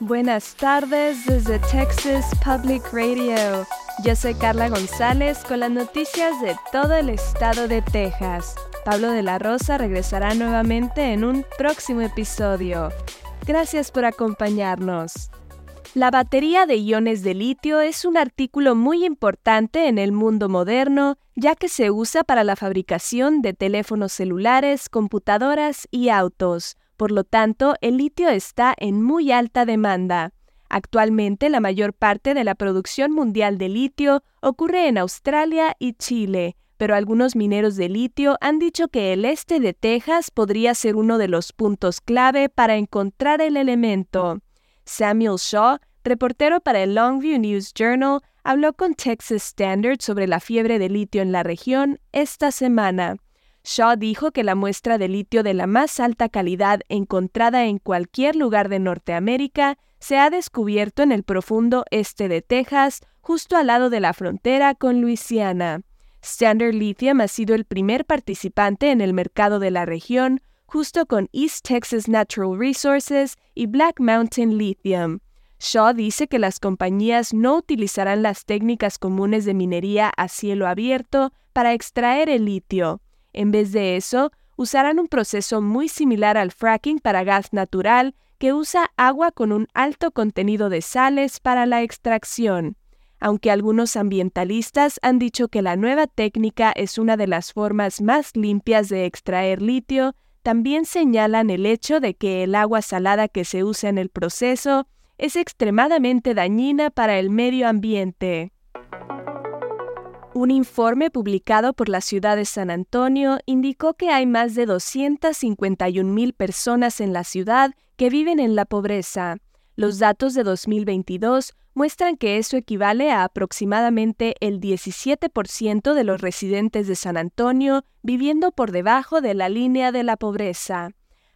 Buenas tardes desde Texas Public Radio. Yo soy Carla González con las noticias de todo el estado de Texas. Pablo de la Rosa regresará nuevamente en un próximo episodio. Gracias por acompañarnos. La batería de iones de litio es un artículo muy importante en el mundo moderno, ya que se usa para la fabricación de teléfonos celulares, computadoras y autos. Por lo tanto, el litio está en muy alta demanda. Actualmente, la mayor parte de la producción mundial de litio ocurre en Australia y Chile, pero algunos mineros de litio han dicho que el este de Texas podría ser uno de los puntos clave para encontrar el elemento. Samuel Shaw, reportero para el Longview News Journal, habló con Texas Standard sobre la fiebre de litio en la región esta semana. Shaw dijo que la muestra de litio de la más alta calidad encontrada en cualquier lugar de Norteamérica se ha descubierto en el profundo este de Texas, justo al lado de la frontera con Luisiana. Standard Lithium ha sido el primer participante en el mercado de la región, justo con East Texas Natural Resources y Black Mountain Lithium. Shaw dice que las compañías no utilizarán las técnicas comunes de minería a cielo abierto para extraer el litio. En vez de eso, usarán un proceso muy similar al fracking para gas natural que usa agua con un alto contenido de sales para la extracción. Aunque algunos ambientalistas han dicho que la nueva técnica es una de las formas más limpias de extraer litio, también señalan el hecho de que el agua salada que se usa en el proceso es extremadamente dañina para el medio ambiente. Un informe publicado por la ciudad de San Antonio indicó que hay más de 251 mil personas en la ciudad que viven en la pobreza. Los datos de 2022 muestran que eso equivale a aproximadamente el 17% de los residentes de San Antonio viviendo por debajo de la línea de la pobreza.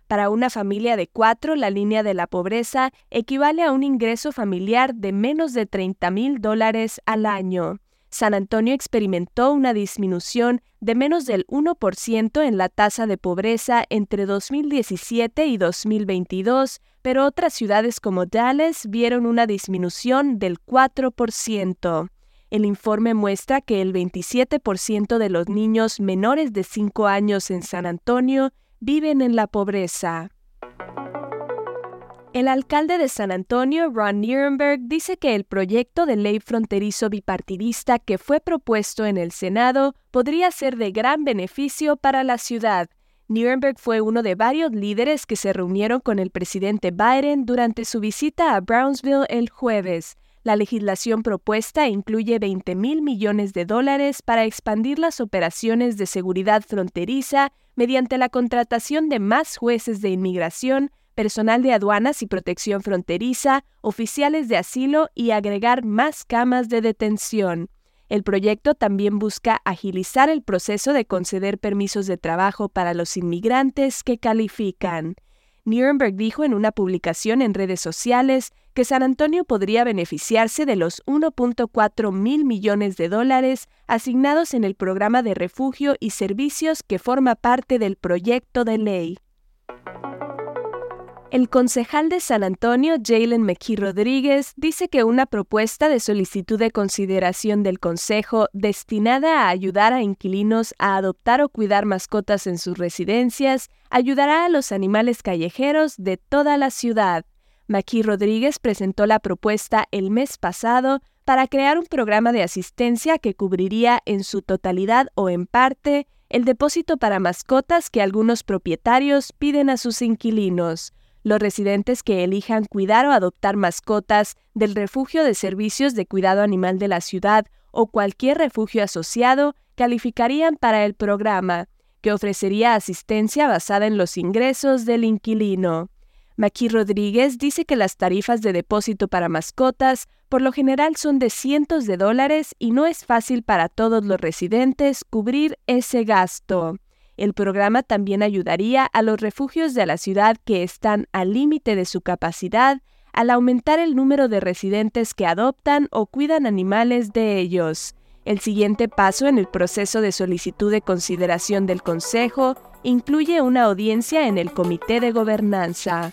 Para una familia de cuatro, la línea de la pobreza equivale a un ingreso familiar de menos de 30 mil dólares al año. San Antonio experimentó una disminución de menos del 1% en la tasa de pobreza entre 2017 y 2022, pero otras ciudades como Dallas vieron una disminución del 4%. El informe muestra que el 27% de los niños menores de 5 años en San Antonio viven en la pobreza. El alcalde de San Antonio, Ron Nirenberg, dice que el proyecto de ley fronterizo bipartidista que fue propuesto en el Senado podría ser de gran beneficio para la ciudad. Nirenberg fue uno de varios líderes que se reunieron con el presidente Biden durante su visita a Brownsville el jueves. La legislación propuesta incluye 20 mil millones de dólares para expandir las operaciones de seguridad fronteriza mediante la contratación de más jueces de inmigración, personal de aduanas y protección fronteriza, oficiales de asilo y agregar más camas de detención. El proyecto también busca agilizar el proceso de conceder permisos de trabajo para los inmigrantes que califican. Nuremberg dijo en una publicación en redes sociales que San Antonio podría beneficiarse de los 1.4 mil millones de dólares asignados en el programa de refugio y servicios que forma parte del proyecto de ley. El concejal de San Antonio, Jalen McKee Rodríguez, dice que una propuesta de solicitud de consideración del Consejo destinada a ayudar a inquilinos a adoptar o cuidar mascotas en sus residencias ayudará a los animales callejeros de toda la ciudad. McKee Rodríguez presentó la propuesta el mes pasado para crear un programa de asistencia que cubriría en su totalidad o en parte el depósito para mascotas que algunos propietarios piden a sus inquilinos. Los residentes que elijan cuidar o adoptar mascotas del refugio de servicios de cuidado animal de la ciudad o cualquier refugio asociado calificarían para el programa, que ofrecería asistencia basada en los ingresos del inquilino. Maki Rodríguez dice que las tarifas de depósito para mascotas por lo general son de cientos de dólares y no es fácil para todos los residentes cubrir ese gasto. El programa también ayudaría a los refugios de la ciudad que están al límite de su capacidad al aumentar el número de residentes que adoptan o cuidan animales de ellos. El siguiente paso en el proceso de solicitud de consideración del Consejo incluye una audiencia en el Comité de Gobernanza.